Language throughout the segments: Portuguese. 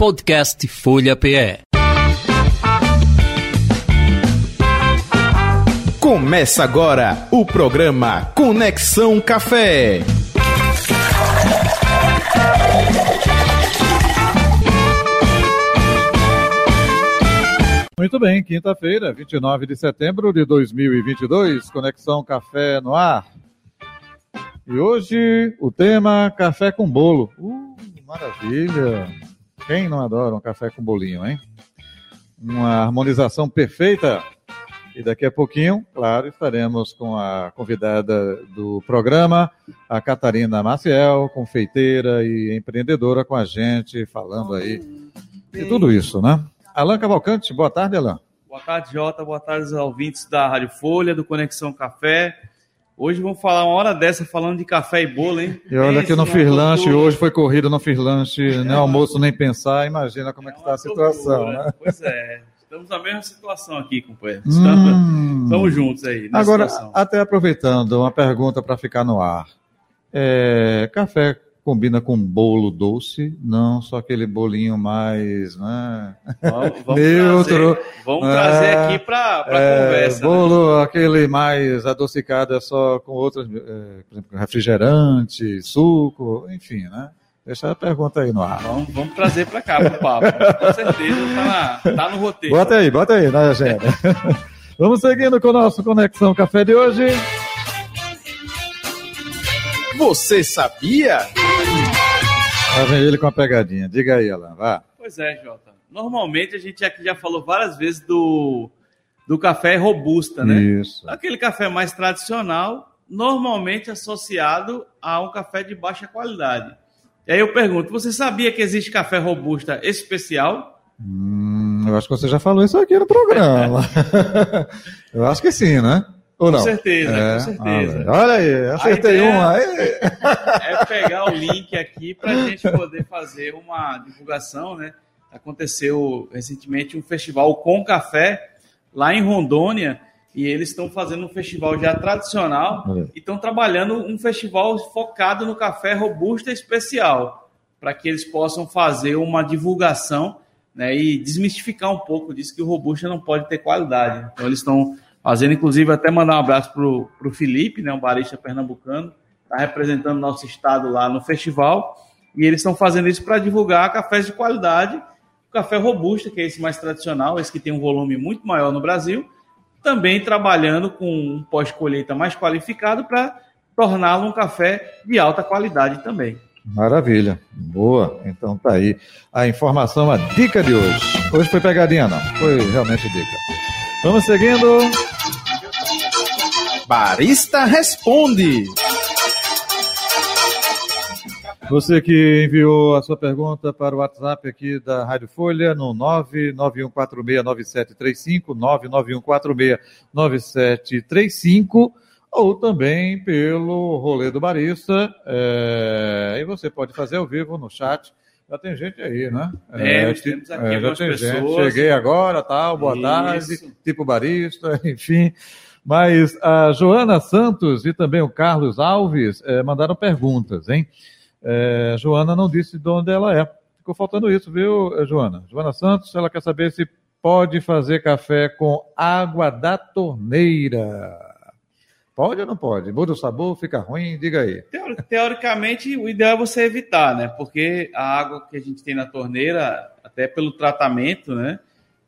Podcast Folha PE. Começa agora o programa Conexão Café. Muito bem, quinta-feira, 29 de setembro de 2022, Conexão Café no ar. E hoje o tema café com bolo. Uh, maravilha! Quem não adora um café com bolinho, hein? Uma harmonização perfeita. E daqui a pouquinho, claro, estaremos com a convidada do programa, a Catarina Maciel, confeiteira e empreendedora com a gente, falando aí de tudo isso, né? Alan Cavalcante, boa tarde, Alan. Boa tarde, Jota. Boa tarde aos ouvintes da Rádio Folha, do Conexão Café. Hoje vamos falar uma hora dessa falando de café e bolo, hein? E olha que no Firlanche, hoje foi corrida no Firlanche, nem almoço nem pensar, imagina como é que está a situação, né? Pois é, estamos na mesma situação aqui, companheiro. Estamos, hum. estamos juntos aí. Agora, situação. até aproveitando, uma pergunta para ficar no ar. É, café combina com bolo doce, não só aquele bolinho mais, né? Vamos, vamos Neutro. Trazer, vamos é, trazer aqui para é, conversa. Né? Bolo, né? aquele mais adocicado é só com outros, é, por exemplo, refrigerante, suco, enfim, né? Deixa a pergunta aí no ar. Vamos, vamos trazer para cá para o papo. Com certeza tá, tá, no roteiro. Bota aí, bota aí na agenda. vamos seguindo com o nosso Conexão Café de hoje. Você sabia? Lá vem ele com a pegadinha. Diga aí, Alan, vá. Pois é, Jota. Normalmente a gente aqui já falou várias vezes do, do café robusta, né? Isso. Aquele café mais tradicional, normalmente associado a um café de baixa qualidade. E aí eu pergunto, você sabia que existe café robusta especial? Hum, eu acho que você já falou isso aqui no programa. eu acho que sim, né? Ou não? Com certeza, é, com certeza. Olha aí, acertei uma. É pegar o link aqui para a gente poder fazer uma divulgação, né? Aconteceu recentemente um festival com café lá em Rondônia e eles estão fazendo um festival já tradicional e estão trabalhando um festival focado no café robusta especial para que eles possam fazer uma divulgação né, e desmistificar um pouco disso que o robusta não pode ter qualidade. Então eles estão Fazendo, inclusive, até mandar um abraço para o Felipe, né, um barista pernambucano, está representando nosso estado lá no festival. E eles estão fazendo isso para divulgar cafés de qualidade, o café robusto, que é esse mais tradicional, esse que tem um volume muito maior no Brasil, também trabalhando com um pós-colheita mais qualificado para torná-lo um café de alta qualidade também. Maravilha, boa. Então tá aí a informação, a dica de hoje. Hoje foi pegadinha, não, foi realmente dica. Vamos seguindo. Barista Responde. Você que enviou a sua pergunta para o WhatsApp aqui da Rádio Folha no 991469735, 991469735, ou também pelo Rolê do Barista. É... E você pode fazer ao vivo no chat já tem gente aí, né? É, é temos aqui é, já tem pessoas. gente. Cheguei agora, tal, boa Isso. tarde, tipo barista, enfim. Mas a Joana Santos e também o Carlos Alves é, mandaram perguntas, hein? É, Joana não disse de onde ela é. Ficou faltando isso, viu, Joana? Joana Santos, ela quer saber se pode fazer café com água da torneira. Pode ou não pode? Muda o sabor, fica ruim? Diga aí. Teoricamente, o ideal é você evitar, né? Porque a água que a gente tem na torneira, até pelo tratamento, né?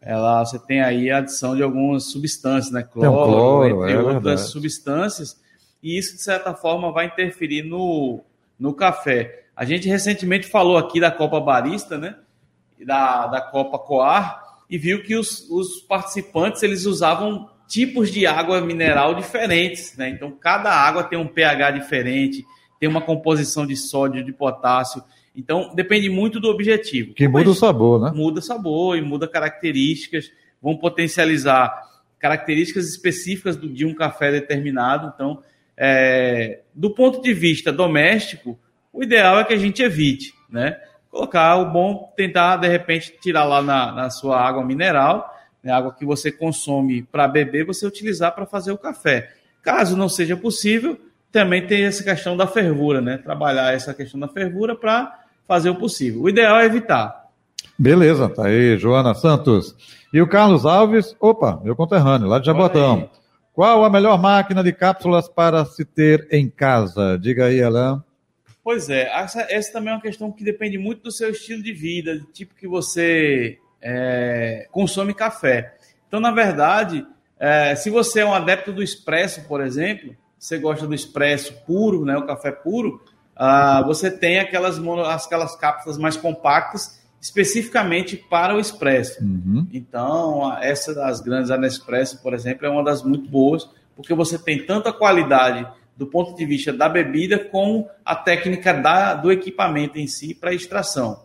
Ela, você tem aí a adição de algumas substâncias, né? Cloro, um cloro entre é outras verdade. substâncias. E isso, de certa forma, vai interferir no, no café. A gente recentemente falou aqui da Copa Barista, né? Da, da Copa Coar, e viu que os, os participantes eles usavam tipos de água mineral diferentes, né? Então, cada água tem um pH diferente, tem uma composição de sódio, de potássio. Então, depende muito do objetivo. Que muda Mas, o sabor, né? Muda sabor e muda características, vão potencializar características específicas de um café determinado. Então, é, do ponto de vista doméstico, o ideal é que a gente evite, né? Colocar o bom, tentar de repente tirar lá na, na sua água mineral né, água que você consome para beber, você utilizar para fazer o café. Caso não seja possível, também tem essa questão da fervura, né? Trabalhar essa questão da fervura para fazer o possível. O ideal é evitar. Beleza, tá aí, Joana Santos. E o Carlos Alves, opa, meu conterrâneo, lá de Jabotão. Qual a melhor máquina de cápsulas para se ter em casa? Diga aí, Alain. Pois é, essa, essa, também é uma questão que depende muito do seu estilo de vida, do tipo que você é, consome café. Então, na verdade, é, se você é um adepto do expresso, por exemplo, você gosta do expresso puro, né, o café puro, ah, você tem aquelas, aquelas cápsulas mais compactas especificamente para o expresso. Uhum. Então, essa das grandes, a Nespresso, por exemplo, é uma das muito boas, porque você tem tanta qualidade do ponto de vista da bebida como a técnica da, do equipamento em si para extração.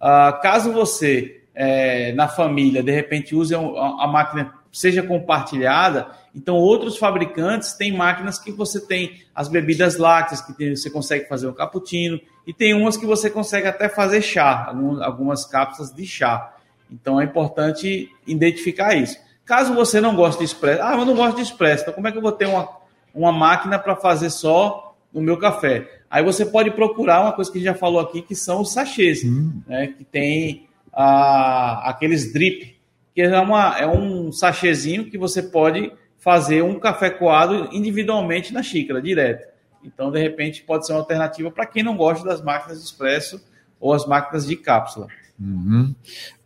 Uh, caso você, é, na família, de repente use a, máquina seja compartilhada, então outros fabricantes têm máquinas que você tem as bebidas lácteas, que tem, você consegue fazer um cappuccino, e tem umas que você consegue até fazer chá, algumas cápsulas de chá. Então é importante identificar isso. Caso você não goste de expresso, ah, eu não gosto de expresso, então como é que eu vou ter uma uma máquina para fazer só o meu café. Aí você pode procurar uma coisa que a gente já falou aqui, que são os sachês, hum. né? Que tem aqueles drip, que é, uma, é um sachêzinho que você pode fazer um café coado individualmente na xícara, direto. Então, de repente, pode ser uma alternativa para quem não gosta das máquinas de expresso ou as máquinas de cápsula. Uhum.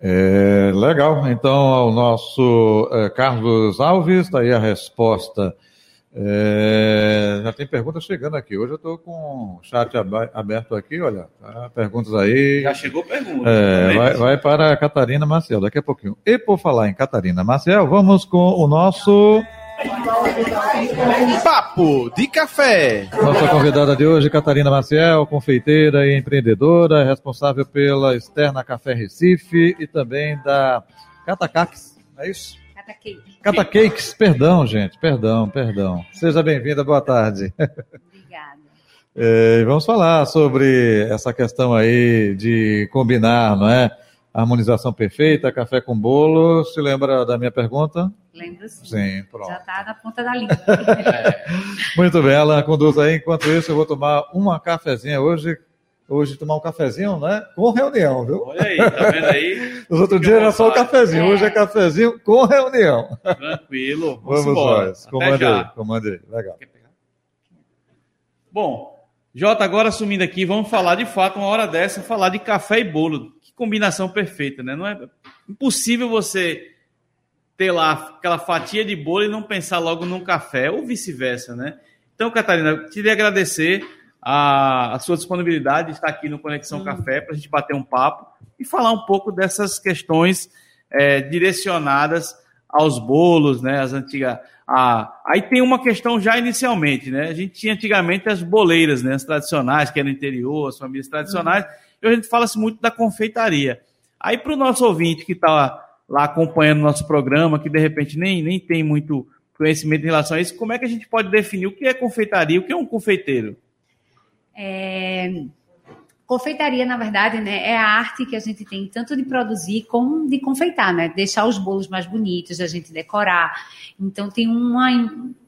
É, legal. Então, ao nosso é, Carlos Alves, está aí a resposta é, já tem perguntas chegando aqui. Hoje eu estou com o chat aberto aqui, olha. Tá, perguntas aí. Já chegou pergunta. É, vai, vai, para a Catarina Maciel daqui a pouquinho. E por falar em Catarina Maciel, vamos com o nosso. Papo de Café. Nossa convidada de hoje, Catarina Maciel, confeiteira e empreendedora, responsável pela Externa Café Recife e também da Catacax, é isso? Cake. Cata Cakes, perdão, gente, perdão, perdão. Seja bem-vinda, boa tarde. Obrigada. É, vamos falar sobre essa questão aí de combinar, não é? Harmonização perfeita, café com bolo. Se lembra da minha pergunta? Lembro sim. Sim, pronto. Já está na ponta da língua. Muito bem, ela conduz aí. Enquanto isso, eu vou tomar uma cafezinha hoje hoje tomar um cafezinho, né? Com reunião, viu? Olha aí, tá vendo aí? Os outros dias era só o cafezinho, hoje é cafezinho com reunião. Tranquilo, vamos, vamos embora. Nós. Comande aí, comande aí, legal. Bom, Jota, agora assumindo aqui, vamos falar de fato, uma hora dessa, falar de café e bolo. Que combinação perfeita, né? Não é impossível você ter lá aquela fatia de bolo e não pensar logo num café, ou vice-versa, né? Então, Catarina, queria agradecer a, a sua disponibilidade de estar aqui no Conexão hum. Café para a gente bater um papo e falar um pouco dessas questões é, direcionadas aos bolos, né? As antigas. A... Aí tem uma questão já inicialmente, né? A gente tinha antigamente as boleiras, né? As tradicionais, que eram no interior, as famílias tradicionais, uhum. e a gente fala-se muito da confeitaria. Aí para o nosso ouvinte que está lá acompanhando o nosso programa, que de repente nem, nem tem muito conhecimento em relação a isso, como é que a gente pode definir o que é confeitaria, o que é um confeiteiro? É, confeitaria, na verdade, né, é a arte que a gente tem tanto de produzir como de confeitar, né? Deixar os bolos mais bonitos, a gente decorar. Então tem uma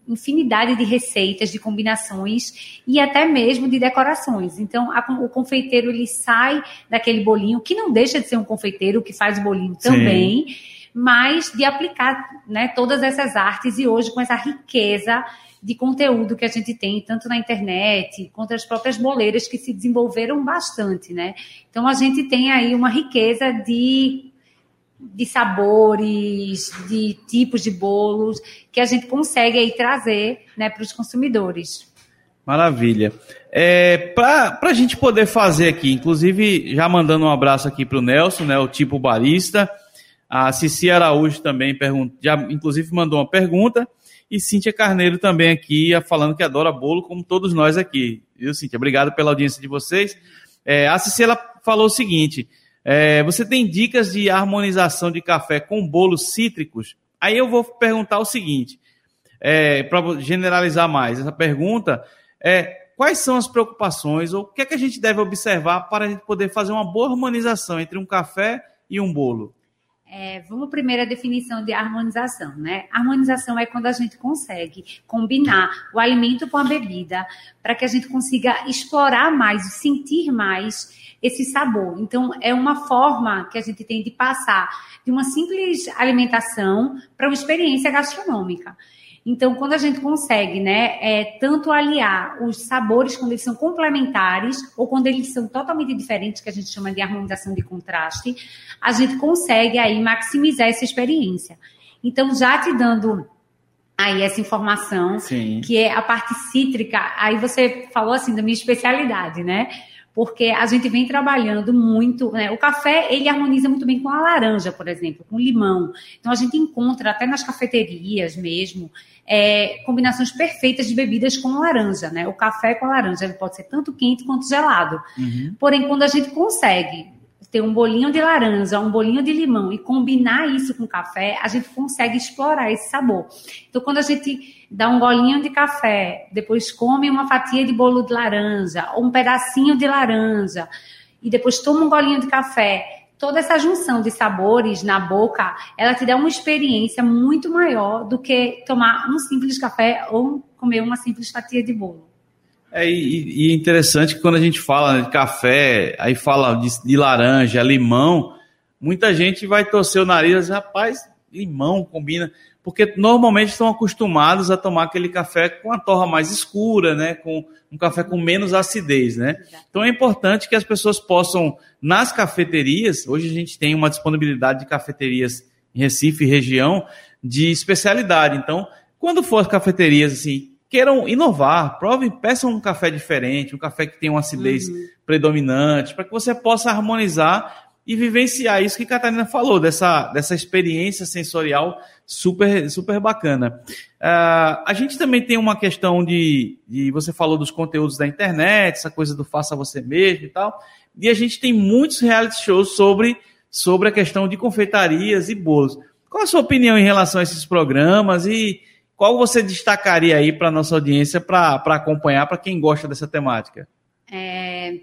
infinidade de receitas, de combinações e até mesmo de decorações. Então a, o confeiteiro ele sai daquele bolinho que não deixa de ser um confeiteiro que faz o bolinho também. Sim. Mas de aplicar né, todas essas artes e hoje com essa riqueza de conteúdo que a gente tem, tanto na internet, quanto as próprias boleiras que se desenvolveram bastante, né? Então a gente tem aí uma riqueza de, de sabores, de tipos de bolos, que a gente consegue aí trazer né, para os consumidores. Maravilha. É, para a gente poder fazer aqui, inclusive já mandando um abraço aqui para o Nelson, né, o tipo barista, a Cici Araújo também já inclusive mandou uma pergunta. E Cíntia Carneiro também aqui, falando que adora bolo, como todos nós aqui. Viu, Cíntia? Obrigado pela audiência de vocês. É, a Cicela falou o seguinte: é, você tem dicas de harmonização de café com bolos cítricos? Aí eu vou perguntar o seguinte, é, para generalizar mais essa pergunta, é quais são as preocupações ou o que é que a gente deve observar para a gente poder fazer uma boa harmonização entre um café e um bolo? É, vamos primeiro à definição de harmonização, né? Harmonização é quando a gente consegue combinar o alimento com a bebida para que a gente consiga explorar mais, sentir mais esse sabor. Então, é uma forma que a gente tem de passar de uma simples alimentação para uma experiência gastronômica. Então, quando a gente consegue, né, é, tanto aliar os sabores quando eles são complementares ou quando eles são totalmente diferentes, que a gente chama de harmonização de contraste, a gente consegue aí maximizar essa experiência. Então, já te dando aí essa informação, Sim. que é a parte cítrica, aí você falou assim da minha especialidade, né? porque a gente vem trabalhando muito, né? O café, ele harmoniza muito bem com a laranja, por exemplo, com limão. Então, a gente encontra até nas cafeterias mesmo, é, combinações perfeitas de bebidas com laranja, né? O café com laranja, ele pode ser tanto quente quanto gelado. Uhum. Porém, quando a gente consegue ter um bolinho de laranja, um bolinho de limão e combinar isso com café, a gente consegue explorar esse sabor. Então, quando a gente dá um golinho de café, depois come uma fatia de bolo de laranja, ou um pedacinho de laranja, e depois toma um golinho de café, toda essa junção de sabores na boca, ela te dá uma experiência muito maior do que tomar um simples café ou comer uma simples fatia de bolo. É, e, e interessante que quando a gente fala de café, aí fala de, de laranja, limão, muita gente vai torcer o nariz, rapaz, limão combina, porque normalmente estão acostumados a tomar aquele café com a torra mais escura, né, com um café com menos acidez, né? Então é importante que as pessoas possam nas cafeterias, hoje a gente tem uma disponibilidade de cafeterias em Recife região de especialidade. Então, quando for as cafeterias assim, queiram inovar, provem, peçam um café diferente, um café que tenha uma acidez uhum. predominante, para que você possa harmonizar e vivenciar isso que a Catarina falou, dessa, dessa experiência sensorial super, super bacana. Uh, a gente também tem uma questão de, de. Você falou dos conteúdos da internet, essa coisa do faça você mesmo e tal. E a gente tem muitos reality shows sobre, sobre a questão de confeitarias e bolos. Qual a sua opinião em relação a esses programas e qual você destacaria aí para a nossa audiência para acompanhar, para quem gosta dessa temática? É...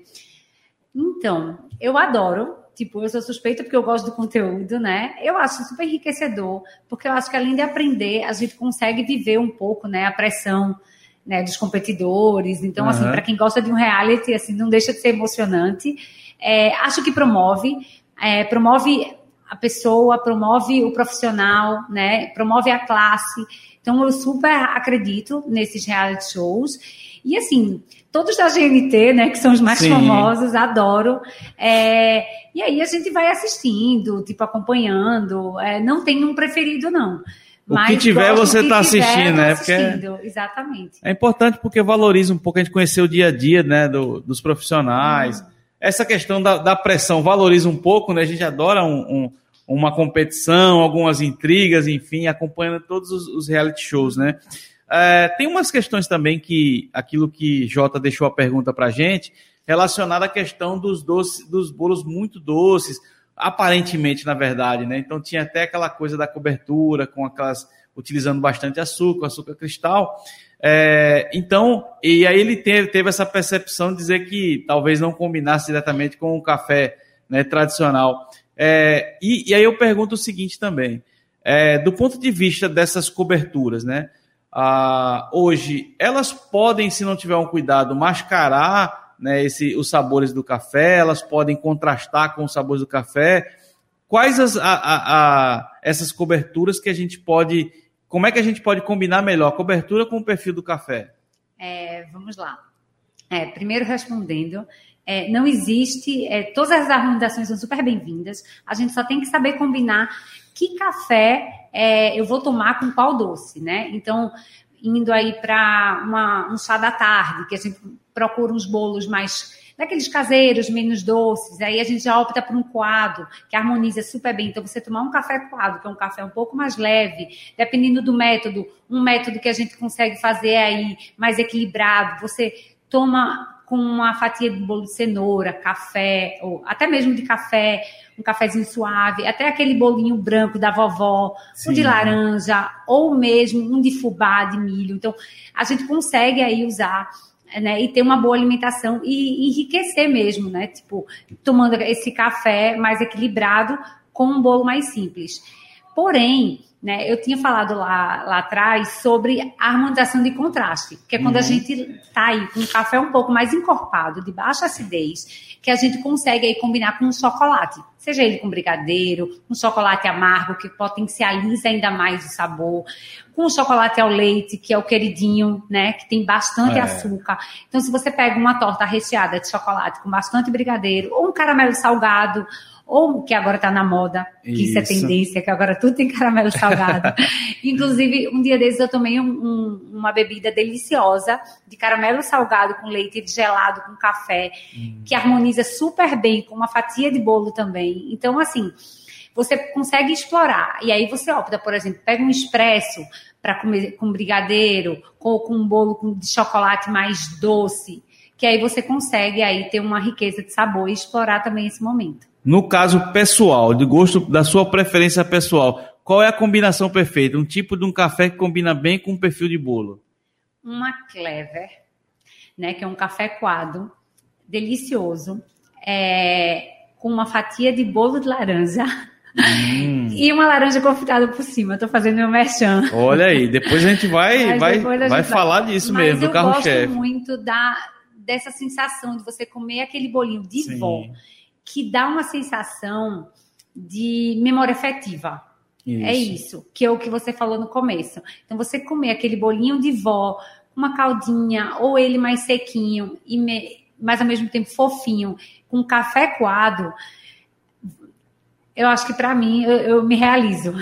Então, eu adoro. Tipo, eu sou suspeita porque eu gosto do conteúdo, né? Eu acho super enriquecedor, porque eu acho que além de aprender, a gente consegue viver um pouco, né, a pressão né, dos competidores. Então, uhum. assim, para quem gosta de um reality, assim, não deixa de ser emocionante. É, acho que promove, é, promove a pessoa, promove o profissional, né? Promove a classe. Então, eu super acredito nesses reality shows. E, assim, todos da GNT, né, que são os mais Sim. famosos, adoro. É, e aí a gente vai assistindo, tipo, acompanhando. É, não tem um preferido, não. O Mas que tiver, você está assistindo, né? Porque é exatamente. É importante porque valoriza um pouco a gente conhecer o dia a dia, né, do, dos profissionais. Hum. Essa questão da, da, pressão valoriza um pouco, né? A gente adora um, um uma competição, algumas intrigas, enfim, acompanhando todos os, os reality shows, né? É, tem umas questões também que aquilo que Jota deixou a pergunta para gente relacionada à questão dos doces, dos bolos muito doces, aparentemente, na verdade, né? Então tinha até aquela coisa da cobertura com aquelas utilizando bastante açúcar, açúcar cristal. É, então, e aí ele teve, teve, essa percepção de dizer que talvez não combinasse diretamente com o café né, tradicional. É, e, e, aí eu pergunto o seguinte também: é, do ponto de vista dessas coberturas, né? Ah, hoje, elas podem, se não tiver um cuidado, mascarar né, esse, os sabores do café, elas podem contrastar com os sabores do café. Quais as, a, a, a, essas coberturas que a gente pode. Como é que a gente pode combinar melhor a cobertura com o perfil do café? É, vamos lá. É, primeiro respondendo, é, não existe, é, todas as harmonizações são super bem-vindas. A gente só tem que saber combinar que café é, eu vou tomar com qual doce, né? Então, indo aí para um chá da tarde, que a gente procura uns bolos mais daqueles caseiros, menos doces, aí a gente já opta por um coado, que harmoniza super bem. Então, você tomar um café coado, que é um café um pouco mais leve, dependendo do método, um método que a gente consegue fazer aí mais equilibrado, você toma com uma fatia de bolo de cenoura, café, ou até mesmo de café, um cafezinho suave, até aquele bolinho branco da vovó, Sim. um de laranja, ou mesmo um de fubá, de milho. Então, a gente consegue aí usar né, e ter uma boa alimentação e enriquecer mesmo, né? Tipo, tomando esse café mais equilibrado com um bolo mais simples. Porém, né, eu tinha falado lá, lá atrás sobre a harmonização de contraste, que é quando uhum. a gente está aí com um café um pouco mais encorpado, de baixa acidez, que a gente consegue aí combinar com um chocolate, seja ele com brigadeiro, um chocolate amargo que potencializa ainda mais o sabor, com um chocolate ao leite, que é o queridinho, né, que tem bastante é. açúcar. Então, se você pega uma torta recheada de chocolate com bastante brigadeiro, ou um caramelo salgado, ou que agora está na moda, que isso. isso. é tendência, que agora tudo tem caramelo salgado. Inclusive, um dia desses eu tomei um, um, uma bebida deliciosa de caramelo salgado com leite gelado com café, hum. que harmoniza super bem com uma fatia de bolo também. Então, assim, você consegue explorar. E aí você opta, por exemplo, pega um expresso para comer com brigadeiro, ou com um bolo de chocolate mais doce, que aí você consegue aí ter uma riqueza de sabor e explorar também esse momento. No caso pessoal, de gosto da sua preferência pessoal, qual é a combinação perfeita? Um tipo de um café que combina bem com um perfil de bolo? Uma clever, né, que é um café coado, delicioso, é, com uma fatia de bolo de laranja. Hum. E uma laranja confitada por cima. Estou fazendo meu merchan. Olha aí, depois a gente vai, vai, vai falar disso Mas mesmo, do carro-chefe. Eu gosto muito da, dessa sensação de você comer aquele bolinho de Sim. vó que dá uma sensação de memória afetiva. É isso. É isso, que é o que você falou no começo. Então, você comer aquele bolinho de vó, uma caldinha, ou ele mais sequinho, e me, mas ao mesmo tempo fofinho, com café coado, eu acho que para mim eu, eu, me realizo.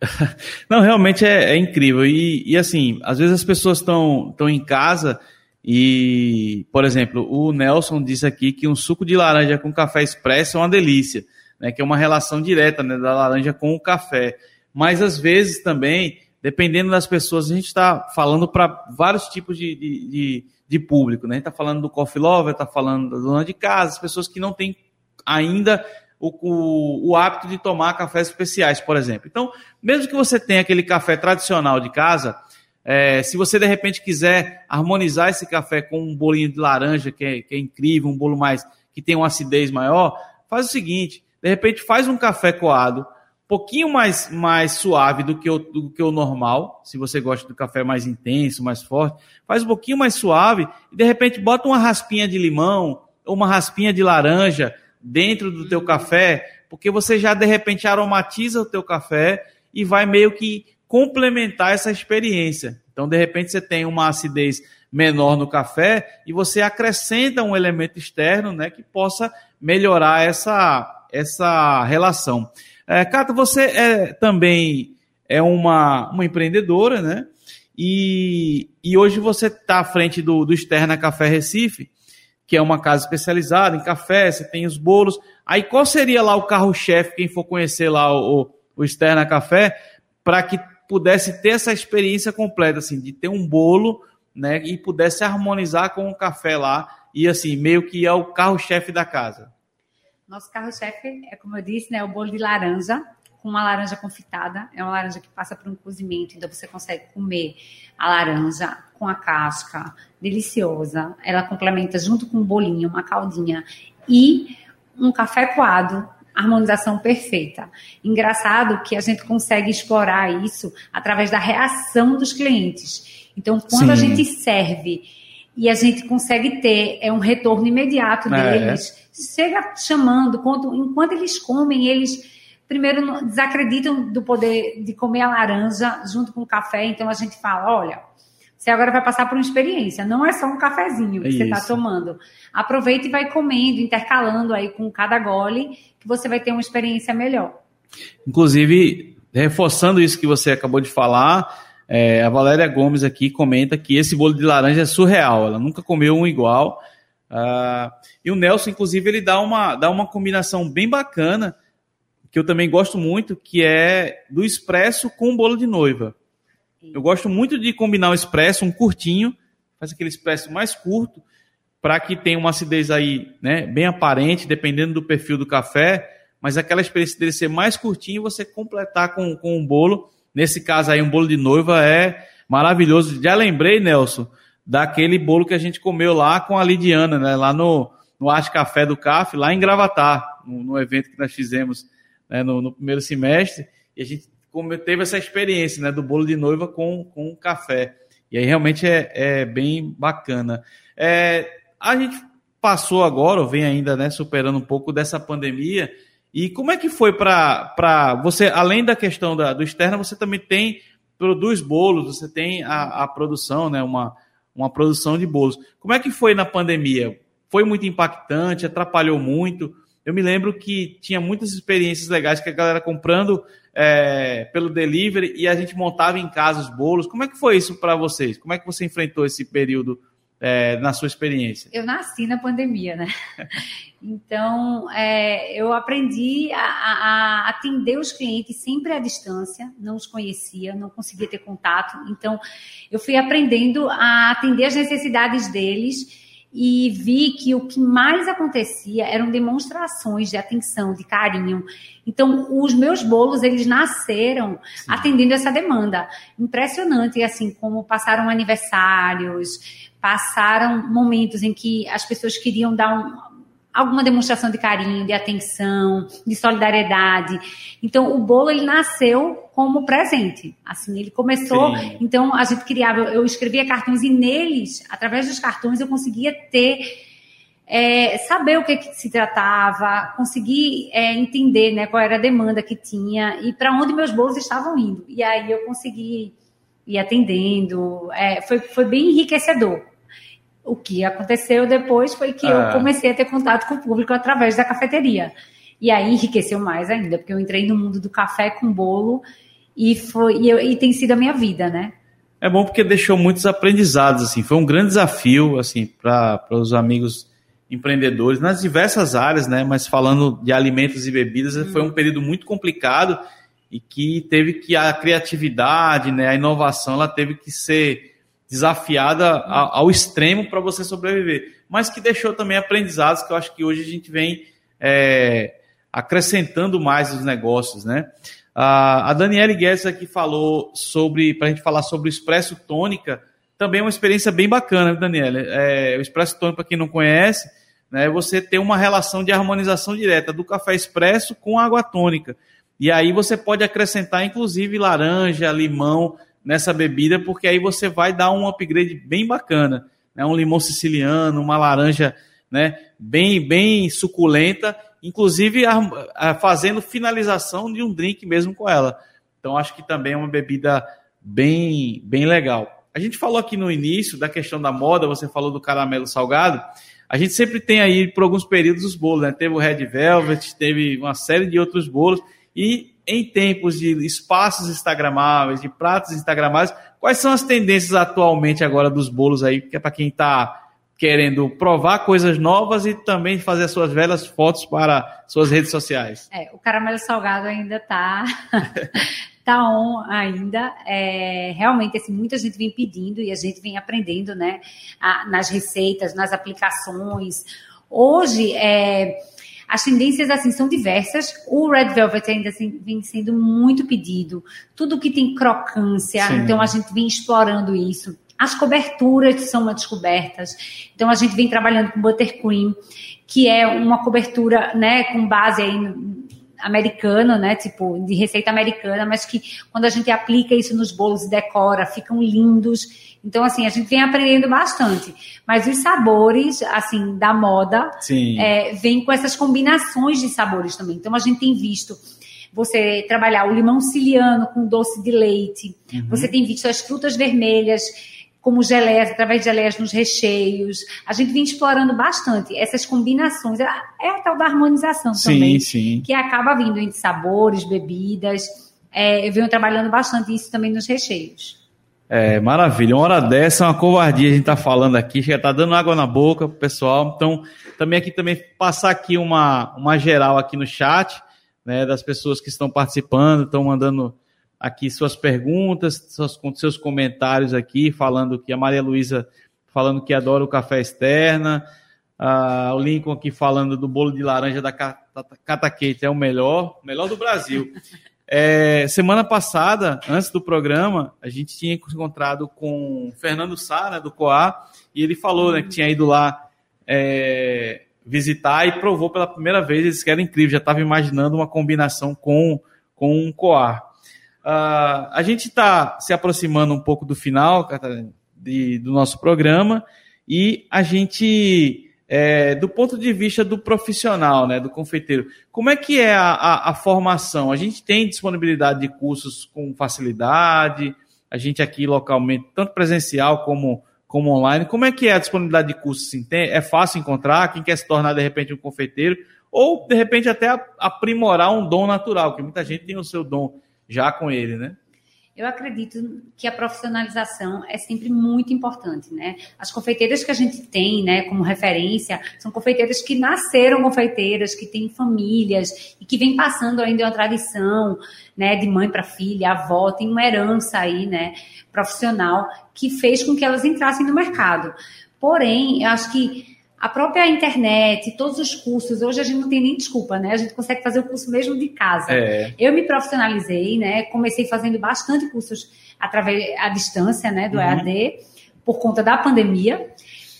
Não, realmente é, é incrível. E, e, assim, às vezes as pessoas estão em casa e, por exemplo, o Nelson disse aqui que um suco de laranja com café expresso é uma delícia, né? Que é uma relação direta né, da laranja com o café. Mas às vezes também, dependendo das pessoas, a gente está falando para vários tipos de, de, de, de, público, né? A gente está falando do coffee lover, está falando da dona de casa, as pessoas que não têm ainda o, o, o, hábito de tomar cafés especiais, por exemplo. Então, mesmo que você tenha aquele café tradicional de casa, é, se você de repente quiser harmonizar esse café com um bolinho de laranja, que é, que é incrível, um bolo mais que tem uma acidez maior, faz o seguinte: de repente faz um café coado, pouquinho mais, mais suave do que, o, do que o normal, se você gosta do café mais intenso, mais forte, faz um pouquinho mais suave e de repente bota uma raspinha de limão ou uma raspinha de laranja dentro do teu café, porque você já de repente aromatiza o teu café e vai meio que complementar essa experiência. Então, de repente, você tem uma acidez menor no café e você acrescenta um elemento externo né, que possa melhorar essa, essa relação. É, Cata, você é, também é uma, uma empreendedora, né? E, e hoje você está à frente do, do Externa Café Recife, que é uma casa especializada em café, você tem os bolos. Aí qual seria lá o carro-chefe, quem for conhecer lá o, o Externa Café, para que pudesse ter essa experiência completa, assim, de ter um bolo, né, e pudesse harmonizar com o café lá, e assim, meio que é o carro-chefe da casa. Nosso carro-chefe é, como eu disse, né, o bolo de laranja, com uma laranja confitada, é uma laranja que passa por um cozimento, então você consegue comer a laranja com a casca, deliciosa. Ela complementa junto com um bolinho, uma caldinha e um café coado harmonização perfeita. Engraçado que a gente consegue explorar isso através da reação dos clientes. Então, quando Sim. a gente serve e a gente consegue ter é um retorno imediato é. deles, chega chamando, enquanto, enquanto eles comem, eles primeiro desacreditam do poder de comer a laranja junto com o café, então a gente fala, olha, você agora vai passar por uma experiência. Não é só um cafezinho que Isso. você está tomando. Aproveita e vai comendo, intercalando aí com cada gole, que você vai ter uma experiência melhor. Inclusive, reforçando isso que você acabou de falar, é, a Valéria Gomes aqui comenta que esse bolo de laranja é surreal. Ela nunca comeu um igual. Uh, e o Nelson, inclusive, ele dá uma, dá uma combinação bem bacana, que eu também gosto muito, que é do expresso com bolo de noiva. Eu gosto muito de combinar o expresso, um curtinho, faz aquele expresso mais curto, para que tenha uma acidez aí, né, bem aparente, dependendo do perfil do café, mas aquela experiência dele ser mais curtinho, você completar com, com um bolo. Nesse caso aí, um bolo de noiva é maravilhoso. Já lembrei, Nelson, daquele bolo que a gente comeu lá com a Lidiana, né, lá no, no Arte Café do CAF, lá em Gravatar, no, no evento que nós fizemos né, no, no, primeiro semestre, e a gente teve essa experiência né, do bolo de noiva com, com café. E aí realmente é, é bem bacana. É, a gente passou agora, ou vem ainda né, superando um pouco dessa pandemia. E como é que foi para você, além da questão da, do externo, você também tem, produz bolos, você tem a, a produção, né, uma, uma produção de bolos. Como é que foi na pandemia? Foi muito impactante, atrapalhou muito? Eu me lembro que tinha muitas experiências legais que a galera comprando é, pelo delivery e a gente montava em casa os bolos. Como é que foi isso para vocês? Como é que você enfrentou esse período é, na sua experiência? Eu nasci na pandemia, né? Então, é, eu aprendi a, a, atender os clientes sempre à distância, não os conhecia, não conseguia ter contato. Então, eu fui aprendendo a atender as necessidades deles e vi que o que mais acontecia eram demonstrações de atenção, de carinho. Então, os meus bolos, eles nasceram Sim. atendendo essa demanda. Impressionante, assim, como passaram aniversários, passaram momentos em que as pessoas queriam dar um, alguma demonstração de carinho, de atenção, de solidariedade. Então, o bolo ele nasceu como presente. Assim, ele começou. Sim. Então, a gente criava, eu escrevia cartões e neles, através dos cartões, eu conseguia ter é, saber o que, que, se tratava, conseguir é, entender né, qual era a demanda que tinha e para onde meus bolos estavam indo. E aí eu consegui ir atendendo. É, foi, foi bem enriquecedor o que aconteceu depois foi que eu ah. comecei a ter contato com o público através da cafeteria. E aí enriqueceu mais ainda, porque eu entrei no mundo do café com bolo e foi e, eu, e tem sido a minha vida, né? É bom porque deixou muitos aprendizados, assim, foi um grande desafio, assim, para os amigos empreendedores nas diversas áreas, né? Mas falando de alimentos e bebidas, hum. foi um período muito complicado e que teve que a criatividade, né, a inovação, ela teve que ser desafiada ao extremo para você sobreviver, mas que deixou também aprendizados que eu acho que hoje a gente vem é, acrescentando mais os negócios, né? A, a Daniele Guedes aqui falou sobre, para a gente falar sobre o Expresso Tônica, também é uma experiência bem bacana, Daniela. É, o Expresso Tônica, para quem não conhece, né, você tem uma relação de harmonização direta do café expresso com a água tônica. E aí você pode acrescentar, inclusive, laranja, limão, nessa bebida, porque aí você vai dar um upgrade bem bacana. Né? Um limão siciliano, uma laranja né? bem, bem suculenta, inclusive a, a, fazendo finalização de um drink mesmo com ela. Então acho que também é uma bebida bem, bem legal. A gente falou aqui no início da questão da moda, você falou do caramelo salgado. A gente sempre tem aí, por alguns períodos, os bolos, né? Teve o Red Velvet, teve uma série de outros bolos. E em tempos de espaços instagramáveis, de pratos instagramáveis, quais são as tendências atualmente agora dos bolos aí, que é para quem está querendo provar coisas novas e também fazer as suas velhas fotos para suas redes sociais? É, o caramelo salgado ainda está tá on ainda. É, realmente, assim, muita gente vem pedindo e a gente vem aprendendo, né, a, nas receitas, nas aplicações. Hoje, é, as tendências, assim, são diversas. O Red Velvet ainda assim, vem sendo muito pedido. Tudo que tem crocância, Sim. então a gente vem explorando isso. As coberturas são uma descobertas. Então a gente vem trabalhando com buttercream, que é uma cobertura, né, com base aí no, americana, né, tipo de receita americana, mas que quando a gente aplica isso nos bolos e decora, ficam lindos. Então, assim, a gente vem aprendendo bastante. Mas os sabores, assim, da moda, é, vem com essas combinações de sabores também. Então, a gente tem visto você trabalhar o limão siciliano com doce de leite. Uhum. Você tem visto as frutas vermelhas como geleias, através de geleias nos recheios. A gente vem explorando bastante essas combinações. É, é a tal da harmonização sim, também, sim. que acaba vindo entre sabores, bebidas. É, eu venho trabalhando bastante isso também nos recheios. É, maravilha. Uma hora dessa é uma covardia a gente tá falando aqui, já tá dando água na boca pro pessoal. Então, também aqui também passar aqui uma, uma geral aqui no chat, né, das pessoas que estão participando, estão mandando aqui suas perguntas, seus, seus comentários aqui, falando que a Maria Luísa falando que adora o café externa, uh, o Lincoln aqui falando do bolo de laranja da Cataquete é o melhor, melhor do Brasil. É, semana passada, antes do programa, a gente tinha encontrado com o Fernando Sá, né, do COA, e ele falou né, que tinha ido lá é, visitar e provou pela primeira vez, eles que era incrível, já estava imaginando uma combinação com, com um coar. Uh, a gente está se aproximando um pouco do final de, do nosso programa e a gente, é, do ponto de vista do profissional, né, do confeiteiro, como é que é a, a, a formação? A gente tem disponibilidade de cursos com facilidade, a gente aqui localmente, tanto presencial como como online. Como é que é a disponibilidade de cursos? É fácil encontrar? Quem quer se tornar, de repente, um confeiteiro? Ou, de repente, até aprimorar um dom natural, que muita gente tem o seu dom já com ele, né? Eu acredito que a profissionalização é sempre muito importante, né? As confeiteiras que a gente tem, né, como referência, são confeiteiras que nasceram confeiteiras, que têm famílias e que vêm passando ainda uma tradição, né, de mãe para filha, avó, tem uma herança aí, né, profissional que fez com que elas entrassem no mercado. Porém, eu acho que a própria internet, todos os cursos, hoje a gente não tem nem desculpa, né? A gente consegue fazer o curso mesmo de casa. É. Eu me profissionalizei, né? Comecei fazendo bastante cursos através à distância, né, do uhum. EAD, por conta da pandemia.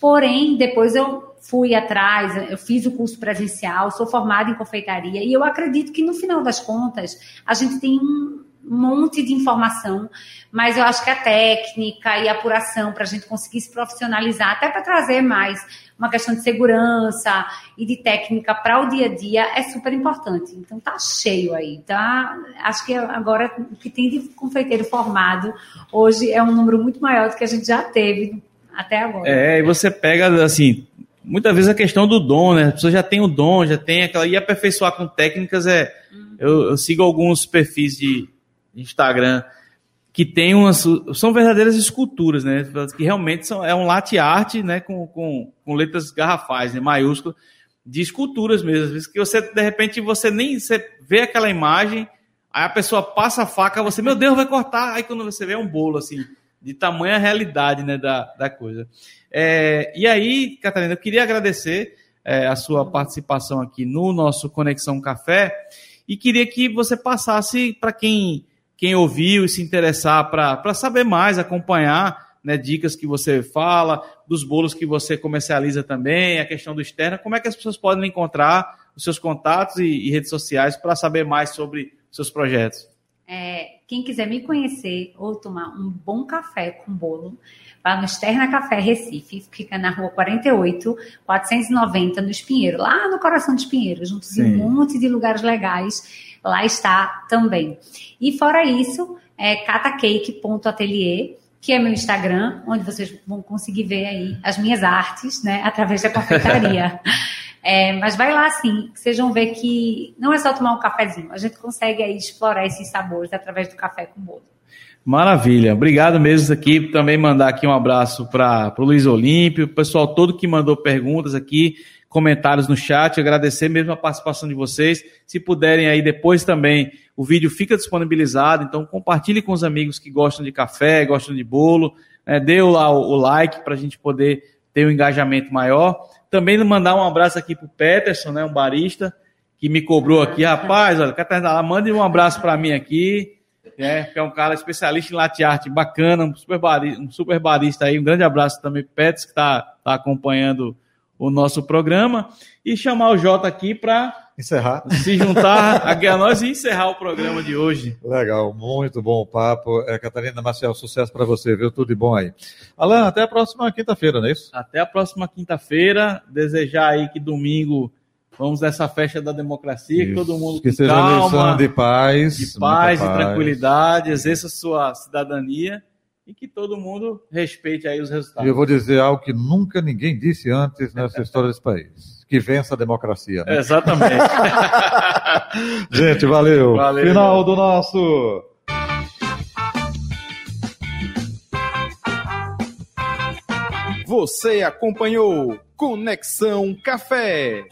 Porém, depois eu fui atrás, eu fiz o curso presencial, sou formada em confeitaria e eu acredito que no final das contas a gente tem um, monte de informação, mas eu acho que a técnica e a apuração para a gente conseguir se profissionalizar, até para trazer mais uma questão de segurança e de técnica para o dia a dia é super importante. Então tá cheio aí, tá? Acho que agora o que tem de confeiteiro formado hoje é um número muito maior do que a gente já teve até agora. É, e você pega assim, muitas vezes a questão do dom, né? A pessoa já tem o dom, já tem aquela e aperfeiçoar com técnicas é hum. eu, eu sigo alguns perfis de Instagram que tem umas. São verdadeiras esculturas, né? Que realmente são, é um latte art, né? Com, com, com letras garrafais, né? Maiúsculas, de esculturas mesmo. Que você, de repente, você nem você vê aquela imagem, aí a pessoa passa a faca, você, meu Deus, vai cortar. Aí quando você vê é um bolo, assim, de tamanha realidade, né? Da, da coisa. É, e aí, Catarina, eu queria agradecer é, a sua participação aqui no nosso Conexão Café e queria que você passasse para quem quem ouviu e se interessar para saber mais, acompanhar né, dicas que você fala, dos bolos que você comercializa também, a questão do externo, como é que as pessoas podem encontrar os seus contatos e, e redes sociais para saber mais sobre seus projetos? É, quem quiser me conhecer ou tomar um bom café com bolo, vá no Externa Café Recife, fica na rua 48, 490, no Espinheiro, lá no coração do Espinheiro, junto de um monte de lugares legais lá está também. E fora isso, é catacake.atelier, que é meu Instagram, onde vocês vão conseguir ver aí as minhas artes, né, através da confeitaria. é, mas vai lá sim, vocês vão ver que não é só tomar um cafezinho, a gente consegue aí explorar esses sabores através do café com bolo. Maravilha, obrigado mesmo aqui. Também mandar aqui um abraço para o Luiz Olímpio, o pessoal todo que mandou perguntas aqui comentários no chat, agradecer mesmo a participação de vocês. Se puderem aí depois também, o vídeo fica disponibilizado, então compartilhe com os amigos que gostam de café, gostam de bolo, né, dê lá o, o like para a gente poder ter um engajamento maior. Também mandar um abraço aqui para o Peterson, né, um barista, que me cobrou aqui, rapaz, olha, Catarina, mande um abraço para mim aqui, né, que é um cara especialista em latte art, bacana, um super, barista, um super barista aí, um grande abraço também para o Peterson, que está tá acompanhando o nosso programa e chamar o Jota aqui para encerrar, se juntar aqui a nós e encerrar o programa de hoje. Legal, muito bom o papo. É, Catarina Marcel, sucesso para você, viu? Tudo de bom aí. Alan, até a próxima quinta-feira, não é isso? Até a próxima quinta-feira. Desejar aí que domingo vamos nessa festa da democracia, isso. que todo mundo que seja calma, de paz, de paz, e tranquilidade, exerça sua cidadania e que todo mundo respeite aí os resultados. E eu vou dizer algo que nunca ninguém disse antes nessa história desse país. Que vença a democracia. Né? Exatamente. Gente, valeu. valeu. Final do nosso. Você acompanhou Conexão Café.